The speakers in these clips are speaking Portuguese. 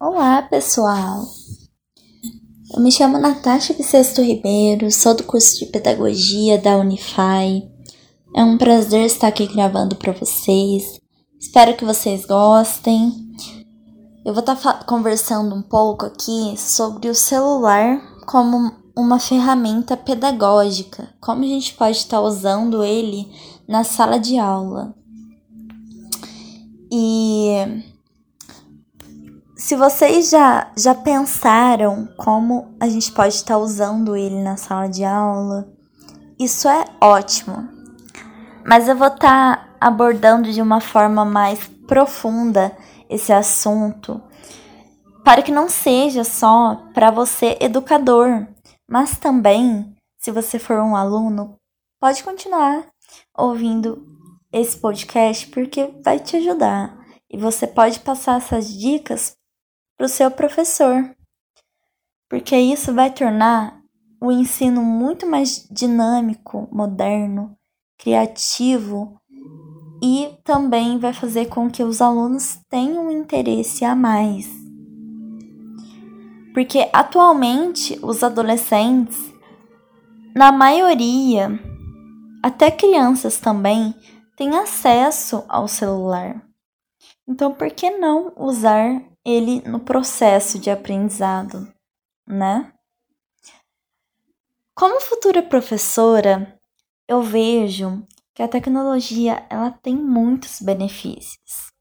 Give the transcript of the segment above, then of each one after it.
Olá, pessoal! Eu me chamo Natasha Bicesto Ribeiro, sou do curso de Pedagogia da Unify. É um prazer estar aqui gravando para vocês. Espero que vocês gostem. Eu vou estar tá conversando um pouco aqui sobre o celular como uma ferramenta pedagógica, como a gente pode estar tá usando ele na sala de aula. E se vocês já, já pensaram como a gente pode estar usando ele na sala de aula, isso é ótimo. Mas eu vou estar tá abordando de uma forma mais profunda esse assunto, para que não seja só para você educador, mas também, se você for um aluno, pode continuar ouvindo esse podcast porque vai te ajudar. E você pode passar essas dicas para o seu professor, porque isso vai tornar o ensino muito mais dinâmico, moderno, criativo e também vai fazer com que os alunos tenham interesse a mais. Porque atualmente os adolescentes, na maioria, até crianças também, têm acesso ao celular. Então, por que não usar ele no processo de aprendizado, né? Como futura professora, eu vejo que a tecnologia ela tem muitos benefícios,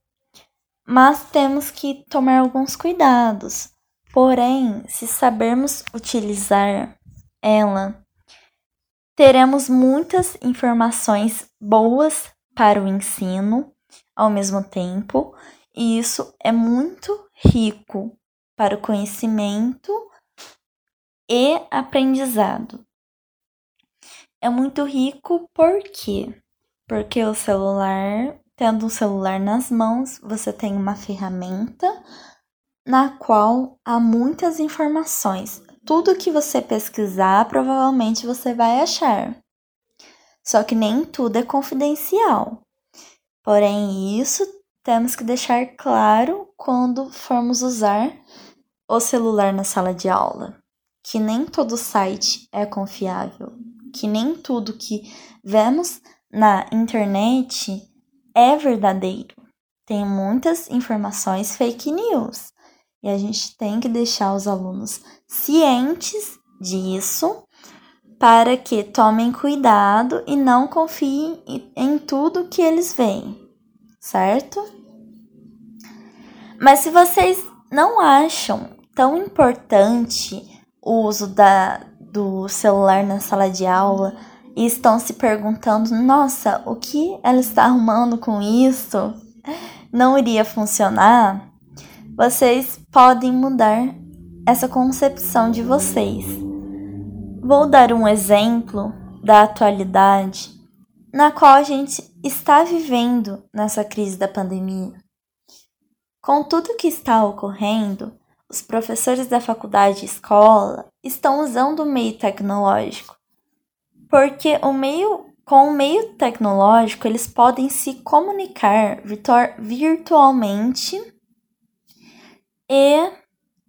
mas temos que tomar alguns cuidados. Porém, se sabermos utilizar ela, teremos muitas informações boas para o ensino ao mesmo tempo, e isso é muito rico para o conhecimento e aprendizado. É muito rico por quê? Porque o celular, tendo um celular nas mãos, você tem uma ferramenta na qual há muitas informações. Tudo que você pesquisar, provavelmente você vai achar. Só que nem tudo é confidencial. Porém, isso temos que deixar claro quando formos usar o celular na sala de aula, que nem todo site é confiável, que nem tudo que vemos na internet é verdadeiro. Tem muitas informações fake news e a gente tem que deixar os alunos cientes disso para que tomem cuidado e não confiem em tudo que eles veem, certo? Mas se vocês não acham tão importante o uso da, do celular na sala de aula e estão se perguntando: nossa, o que ela está arrumando com isso? Não iria funcionar? Vocês podem mudar essa concepção de vocês. Vou dar um exemplo da atualidade na qual a gente está vivendo nessa crise da pandemia. Com tudo que está ocorrendo, os professores da faculdade e escola estão usando o meio tecnológico, porque o meio, com o meio tecnológico eles podem se comunicar virtualmente e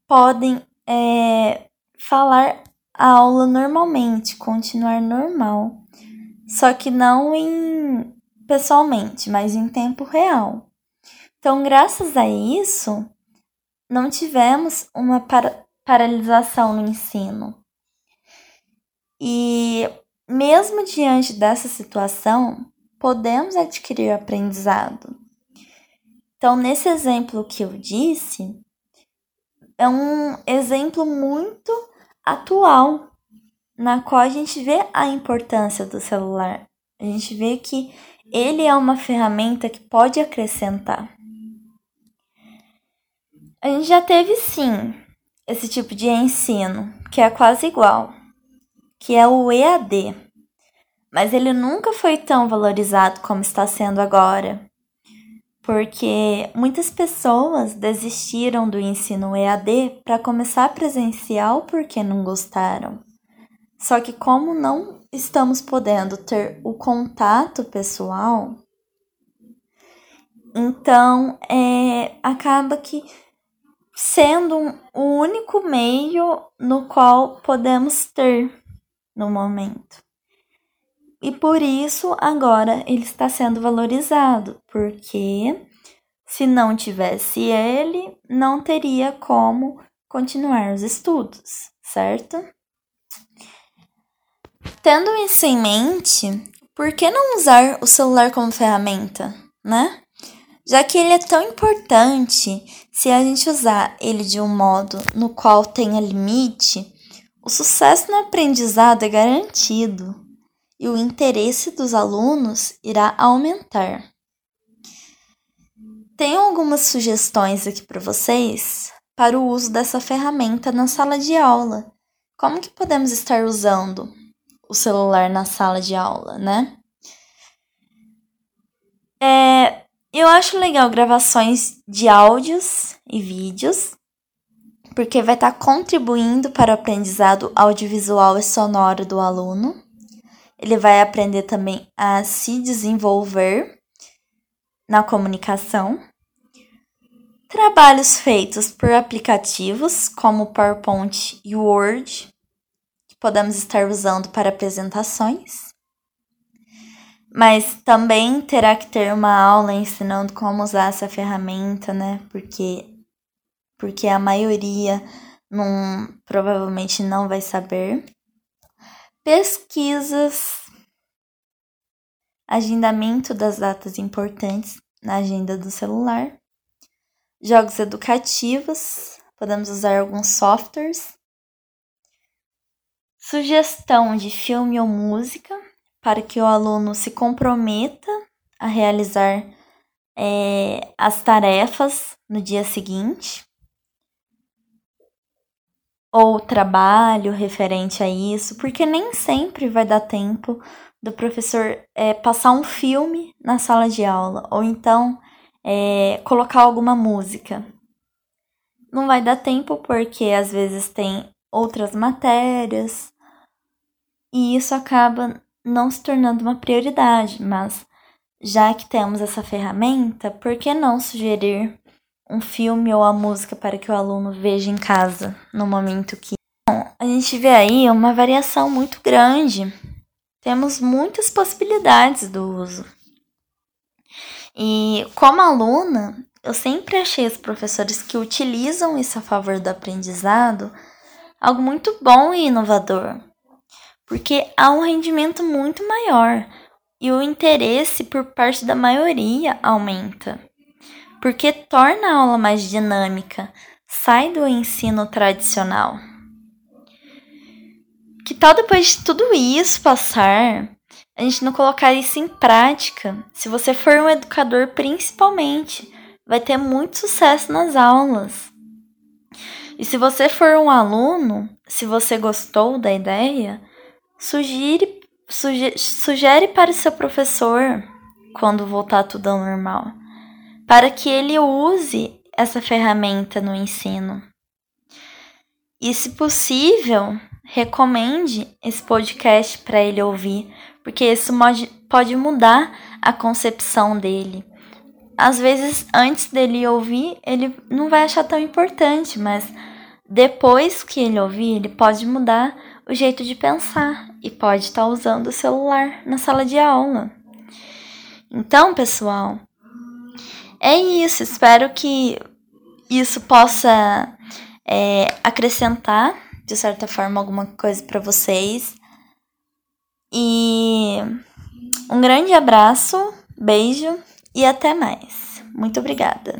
podem é, falar a aula normalmente, continuar normal, só que não em pessoalmente, mas em tempo real. Então, graças a isso, não tivemos uma para paralisação no ensino. E mesmo diante dessa situação, podemos adquirir aprendizado. Então, nesse exemplo que eu disse, é um exemplo muito atual, na qual a gente vê a importância do celular. A gente vê que ele é uma ferramenta que pode acrescentar. A gente já teve sim esse tipo de ensino, que é quase igual, que é o EAD. Mas ele nunca foi tão valorizado como está sendo agora, porque muitas pessoas desistiram do ensino EAD para começar presencial porque não gostaram. Só que como não estamos podendo ter o contato pessoal, então é, acaba que sendo o único meio no qual podemos ter no momento. E por isso agora ele está sendo valorizado, porque se não tivesse ele, não teria como continuar os estudos, certo? Tendo isso em mente, por que não usar o celular como ferramenta, né? Já que ele é tão importante, se a gente usar ele de um modo no qual tenha limite, o sucesso no aprendizado é garantido e o interesse dos alunos irá aumentar. Tenho algumas sugestões aqui para vocês para o uso dessa ferramenta na sala de aula. Como que podemos estar usando o celular na sala de aula, né? É, eu acho legal gravações de áudios e vídeos porque vai estar tá contribuindo para o aprendizado audiovisual e sonoro do aluno. Ele vai aprender também a se desenvolver na comunicação. Trabalhos feitos por aplicativos como PowerPoint e Word, que podemos estar usando para apresentações. Mas também terá que ter uma aula ensinando como usar essa ferramenta, né? Porque porque a maioria não, provavelmente não vai saber. Pesquisas, agendamento das datas importantes na agenda do celular, jogos educativos, podemos usar alguns softwares, sugestão de filme ou música para que o aluno se comprometa a realizar é, as tarefas no dia seguinte ou trabalho referente a isso, porque nem sempre vai dar tempo do professor é, passar um filme na sala de aula, ou então é, colocar alguma música. Não vai dar tempo porque às vezes tem outras matérias e isso acaba não se tornando uma prioridade, mas já que temos essa ferramenta, por que não sugerir um filme ou a música para que o aluno veja em casa no momento que. Bom, a gente vê aí uma variação muito grande. Temos muitas possibilidades do uso. E como aluna, eu sempre achei os professores que utilizam isso a favor do aprendizado algo muito bom e inovador, porque há um rendimento muito maior e o interesse por parte da maioria aumenta porque torna a aula mais dinâmica, sai do ensino tradicional. Que tal depois de tudo isso passar, a gente não colocar isso em prática? Se você for um educador, principalmente, vai ter muito sucesso nas aulas. E se você for um aluno, se você gostou da ideia, sugere, sugere, sugere para o seu professor quando voltar tudo ao normal para que ele use essa ferramenta no ensino. E, se possível, recomende esse podcast para ele ouvir, porque isso pode mudar a concepção dele. Às vezes, antes dele ouvir, ele não vai achar tão importante, mas depois que ele ouvir, ele pode mudar o jeito de pensar e pode estar usando o celular na sala de aula. Então, pessoal, é isso, espero que isso possa é, acrescentar, de certa forma, alguma coisa para vocês. E um grande abraço, beijo e até mais. Muito obrigada.